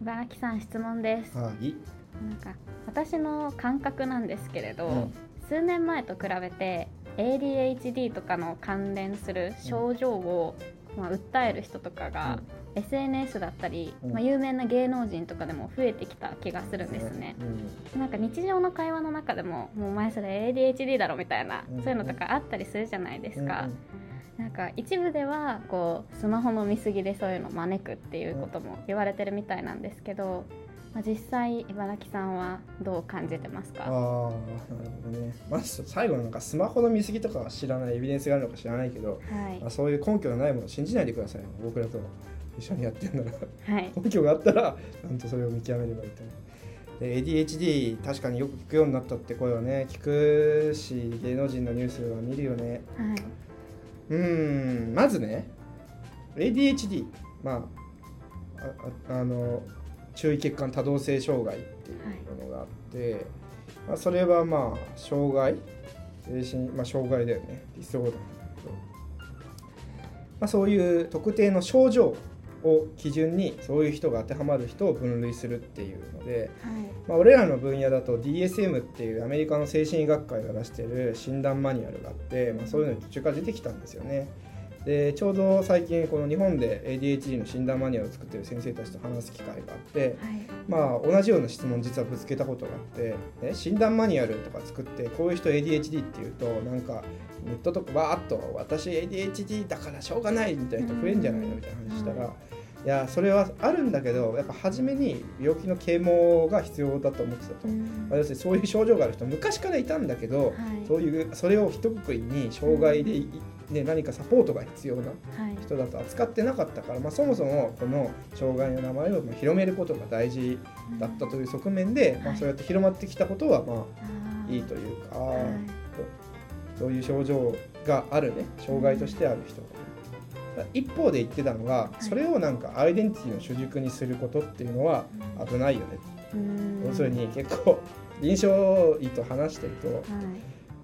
茨城さん質問です。はい。なんか私の感覚なんですけれど、うん。数年前と比べて ADHD とかの関連する症状を、まあ、訴える人とかが、SNS だったり、うん。まあ、有名な芸能人とかでも増えてきた気がするんですね。なんか日常の会話の中でももうお前それ ADHD だろみたいな、うん。そういうのとかあったりするじゃないですか。うんなんか一部ではこうスマホの見過ぎでそういうのを招くっていうことも言われてるみたいなんですけど、まあ、実際茨城さんはどう感じてますか？ああなるほどね。まず最後のなんかスマホの見過ぎとかは知らないエビデンスがあるのか知らないけど、はい。まあ、そういう根拠のないものを信じないでください僕らと一緒にやってるなら。はい。根拠があったらちゃんとそれを見極めればいいと思う。で ADHD 確かによく聞くようになったって声はね聞くし芸能人のニュースは見るよね。はい、うーん。まずね ADHD まああの注意欠陥多動性障害っていうものがあって、まあ、それはまあ障害精神、まあ、障害だよね。ディスオーダーなんだけど、まあ、そういう特定の症状を基準にそういう人が当てはまる人を分類するっていうので、はいまあ、俺らの分野だと DSM っていうアメリカの精神医学会が出してる診断マニュアルがあって、まあ、そういうのに途中から出てきたんですよね。でちょうど最近この日本で ADHD の診断マニュアルを作ってる先生たちと話す機会があって、はい。まあ、同じような質問実はぶつけたことがあって、ね、診断マニュアルとか作ってこういう人 ADHD っていうとなんかネットとかバーッと私 ADHD だからしょうがないみたいな人増えるんじゃないのみたいな話したら、うん。いやそれはあるんだけどやっぱ初めに病気の啓蒙が必要だと思ってたと。うん。まあ要するにそういう症状がある人昔からいたんだけど、はい。そういうそれを一括りに障害でい、ね、何かサポートが必要なはい。人だと扱ってなかったから、まあ、そもそもこの障害の名前をまあ広めることが大事だったという側面で、まあ、はいそうやって広まってきたことはまあいいというか、はい。そういう症状があるね障害としてある人が。いる。一方で言ってたのが、い。それをなんかアイデンティティの主軸にすることっていうのは危ないよね、うん。要するに結構臨床医と話してると、はい。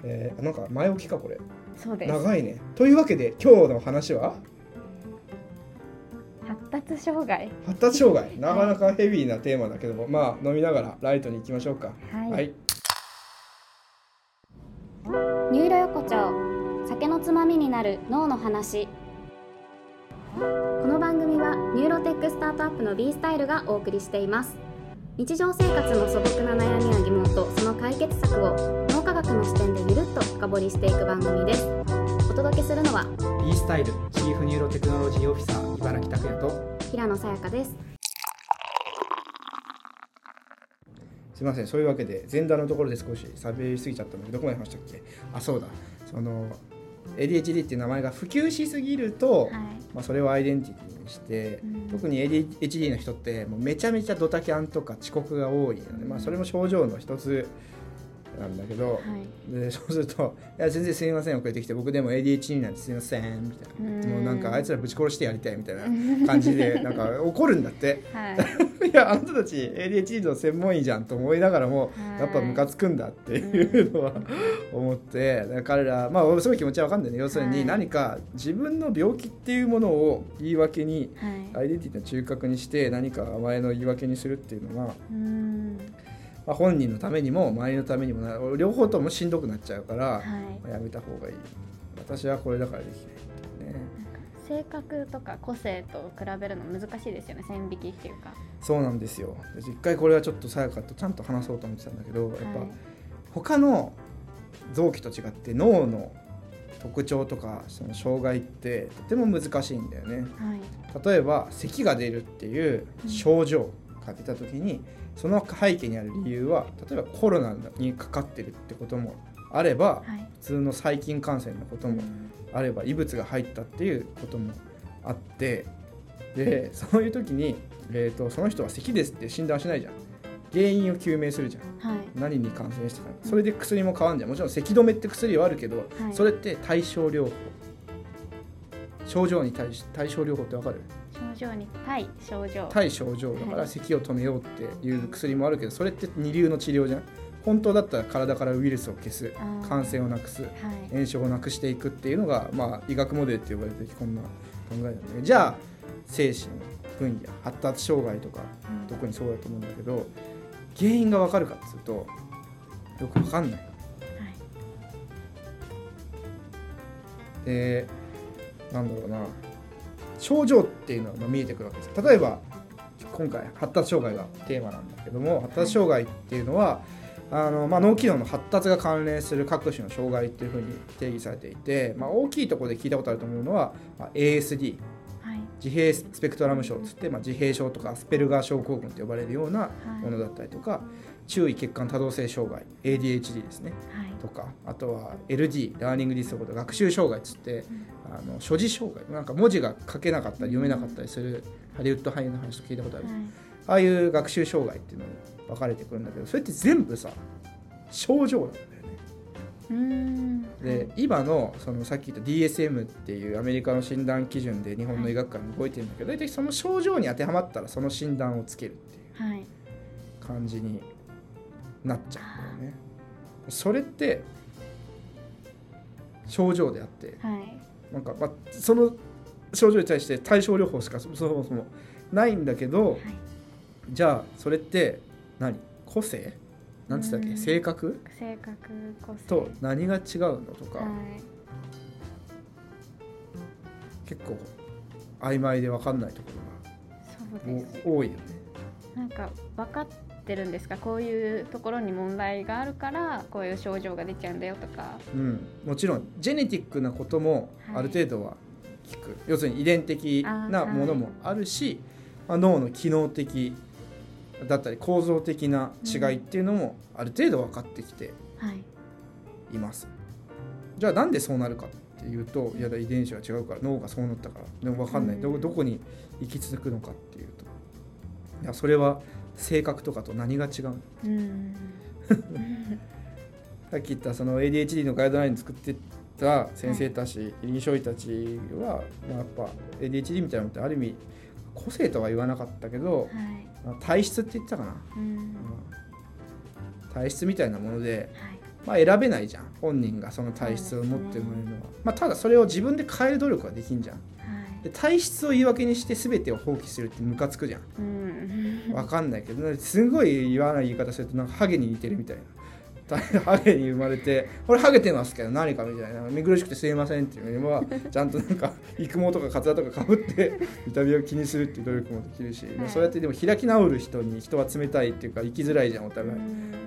えーなんか前置きかこれそうです。長いね。というわけで今日の話は？発達障害。発達障害。なかなかヘビーなテーマだけどもまあ飲みながらライトに行きましょうか。はい、はい。ニューロ横丁。酒のつまみになる脳の話。この番組はニューロテックスタートアップの B スタイルがお送りしています日常生活の素朴な悩みや疑問とその解決策を脳科学の視点でゆるっと深掘りしていく番組です。お届けするのは B スタイルチーフニューロテクノロジーオフィサー茨城拓也と平野さやかです。すいません。そういうわけで前段のところで少し喋りすぎちゃったのでどこまで話したっけ？あそうだ。その ADHD っていう名前が普及しすぎると、はい。まあ、それをアイデンティティにして、うん。特に ADHD の人ってもうめちゃめちゃドタキャンとか遅刻が多いので、まあ、それも症状の一つなんだけど、はい。でそうすると「いや全然すみません遅れてきて僕でも ADHD なんですすみません」みたいな。うんもうなんかあいつらぶち殺してやりたいみたいな感じでなんか怒るんだって。はい。いやあなたたち ADHD の専門医じゃんと思いながらもはい。やっぱムカつくんだっていうのは思って彼らまあすごい気持ちは分かんないね。要するはい。に何か自分の病気っていうものを言い訳にはい。アイデンティティの中核にして何か甘えの言い訳にするっていうのは、うんまあ、本人のためにも周りのためにもな両方ともしんどくなっちゃうから、はい。まあやめた方がいい。私はこれだからできないね。性格とか個性と比べるの難しいですよね線引きっていうか。そうなんですよ。で一回これはちょっとさやかとちゃんと話そうと思ってたんだけどやっぱ、はい他の臓器と違って脳の特徴とかその障害ってとても難しいんだよね。はい。例えば咳が出るっていう症状が出た時にその背景にある理由は例えばコロナにかかってるってこともあればはい。普通の細菌感染のこともあれば異物が入ったっていうこともあってでそういう時に、えー、とその人は咳ですって診断しないじゃん。原因を究明するじゃん。はい。何に感染したか。それで薬も変わんじゃん。もちろん咳止めって薬はあるけど、はい。それって対症療法。症状に対し対症療法ってわかる？症状に対症状。対症状だかはい。ら咳を止めようっていう薬もあるけどそれって二流の治療じゃん。本当だったら体からウイルスを消す。感染をなくす。はい。炎症をなくしていくっていうのが、まあ、医学モデルって呼ばれてこんな考えなんだけどじゃあ精神分野発達障害とか特にそうだと思うんだけど原因が分かるかっつうとよく分かんない。でなんだろうな症状っていうのはまあ見えてくるわけです。例えば今回発達障害がテーマなんだけども発達障害っていうのは、あのまあ、脳機能の発達が関連する各種の障害っていうふうに定義されていて、まあ、大きいところで聞いたことあると思うのは、まあ、ASD 自閉スペクトラム症つって、まあ、自閉症とかアスペルガー症候群と呼ばれるようなものだったりとか、はい、注意欠陥多動性障害 ADHD ですね、はい、とかあとは LD learning disor- 学習障害つって、うん、あの書字障害なんか文字が書けなかったり読めなかったりする、ハリウッド俳優の話と聞いたことある、はい、ああいう学習障害っていうのに分かれてくるんだけどそれって全部さ症状だよね。で今のそのさっき言った DSM っていうアメリカの診断基準で日本の医学界も動いてるんだけど大体その症状に当てはまったらその診断をつけるっていう感じになっちゃうんだよね。それって症状であって、はい、なんか、まあ、その症状に対して対症療法しかそもそもないんだけど、はい、じゃあそれって何？個性？なんつったっけ？性格？性格と何が違うの？とか、はい、結構曖昧で分かんないところが多いよね。なんか分かってるんですか？こういうところに問題があるからこういう症状が出ちゃうんだよとか、うん、もちろんジェネティックなこともある程度は聞く、はい、要するに遺伝的なものもあるし、まあ、脳の機能的だったり構造的な違いっていうのもある程度分かってきてい。ます。うん、じゃあなんでそうなるかっていうといやだ遺伝子が違うから脳がそうなったからでも分かんない、うん、どどこに行き着くのかっていうと。いやそれは性格とかと何が違うの、うん、さっき言ったその ADHD のガイドライン作ってた先生たち、臨床医たちは、まあ、やっぱ ADHD みたいなのってある意味個性とは言わなかったけど、はい、体質って言ってたかな、うん、体質みたいなもので、はい、まあ、選べないじゃん本人がその体質を持って生まれるのは、ね、まあ、ただそれを自分で変える努力はできんじゃん、はい、で体質を言い訳にして全てを放棄するってムカつくじゃん、うん、分かんないけどすごい言わない言い方するとなんかハゲに似てるみたいなハゲに生まれて「これハゲてますけど何か」みたいな「見苦しくてすいません」っていうのはちゃんとなんか育毛とかカツラとかかぶって見た目を気にするっていう努力もできるし、はい、そうやってでも開き直る人に人は冷たいっていうか生きづらいじゃんお互い。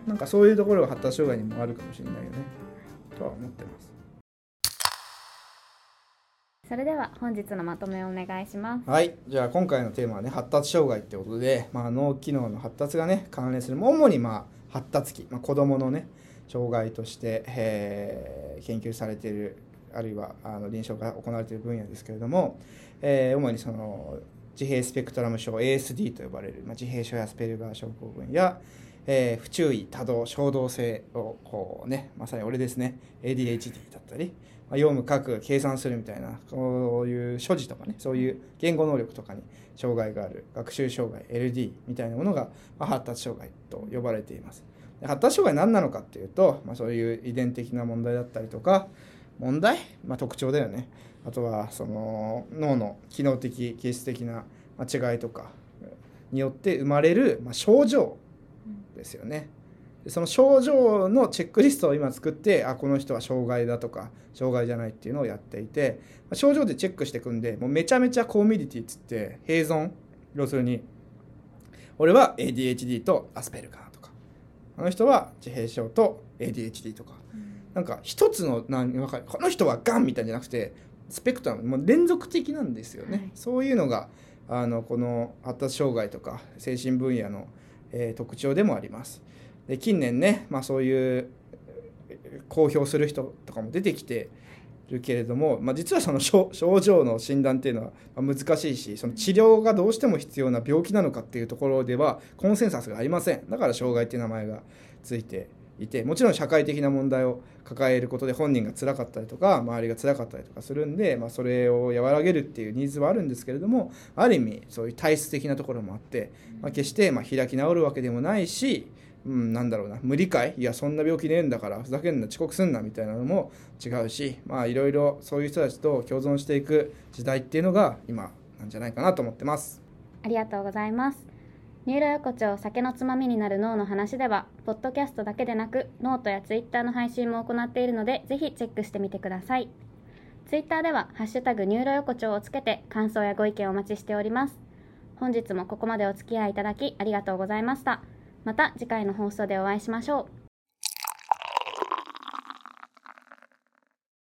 なんかそういうところが発達障害にもあるかもしれないよね。とは思ってます。それでは本日のまとめをお願いします。はい。じゃあ今回のテーマはね発達障害ってことで、まあ、脳機能の発達がね関連する主にまあ発達期、まあ、子どものね障害として、えー、研究されているあるいはあの臨床が行われている分野ですけれども、えー、主にその自閉スペクトラム症 ASD と呼ばれる、まあ、自閉症やスペルガー症候群や、えー、不注意多動衝動性をこうねまさに俺ですね ADHD だったり、読む書く計算するみたいなこういう所持とかねそういう言語能力とかに障害がある学習障害 LD みたいなものが、まあ、発達障害と呼ばれています。発達障害何なのかっていうと、まあ、そういう遺伝的な問題だったりとか問題、まあ、特徴だよねあとはその脳の機能的形質的な違いとかによって生まれる、まあ、症状ですよね。その症状のチェックリストを今作ってあこの人は障害だとか障害じゃないっていうのをやっていて症状でチェックしていくんでもうめちゃめちゃコミュニティっつって併存？要するに俺は ADHD とアスペルガーあの人は自閉症と ADHD とか、うん、なんか一つの何分かる？この人はがんみたいじゃなくてスペクトラムもう連続的なんですよね、はい、そういうのがあのこの発達障害とか精神分野の、えー、特徴でもありますで近年ね、まあ、そういう公表する人とかも出てきてるけれども、まあ、実はその症状の診断っていうのは難しいしその治療がどうしても必要な病気なのかっていうところではコンセンサスがありません。だから障害っていう名前がついていてもちろん社会的な問題を抱えることで本人が辛かったりとか周りが辛かったりとかするんで、まあ、それを和らげるっていうニーズはあるんですけれどもある意味そういう体質的なところもあって、まあ、決してま開き直るわけでもないしうん、なんだろうな。無理解い？やそんな病気ねえんだからふざけんな遅刻すんなみたいなのも違うしまあいろいろそういう人たちと共存していく時代っていうのが今なんじゃないかなと思ってます。ありがとうございます。ニューロ横丁酒のつまみになる脳の話ではポッドキャストだけでなくノートやツイッターの配信も行っているのでぜひチェックしてみてください。ツイッターでは「ハッシュタグニューロ横丁」をつけて感想やご意見をお待ちしております。本日もここまでお付き合いいただきありがとうございました。また次回の放送でお会いしましょう。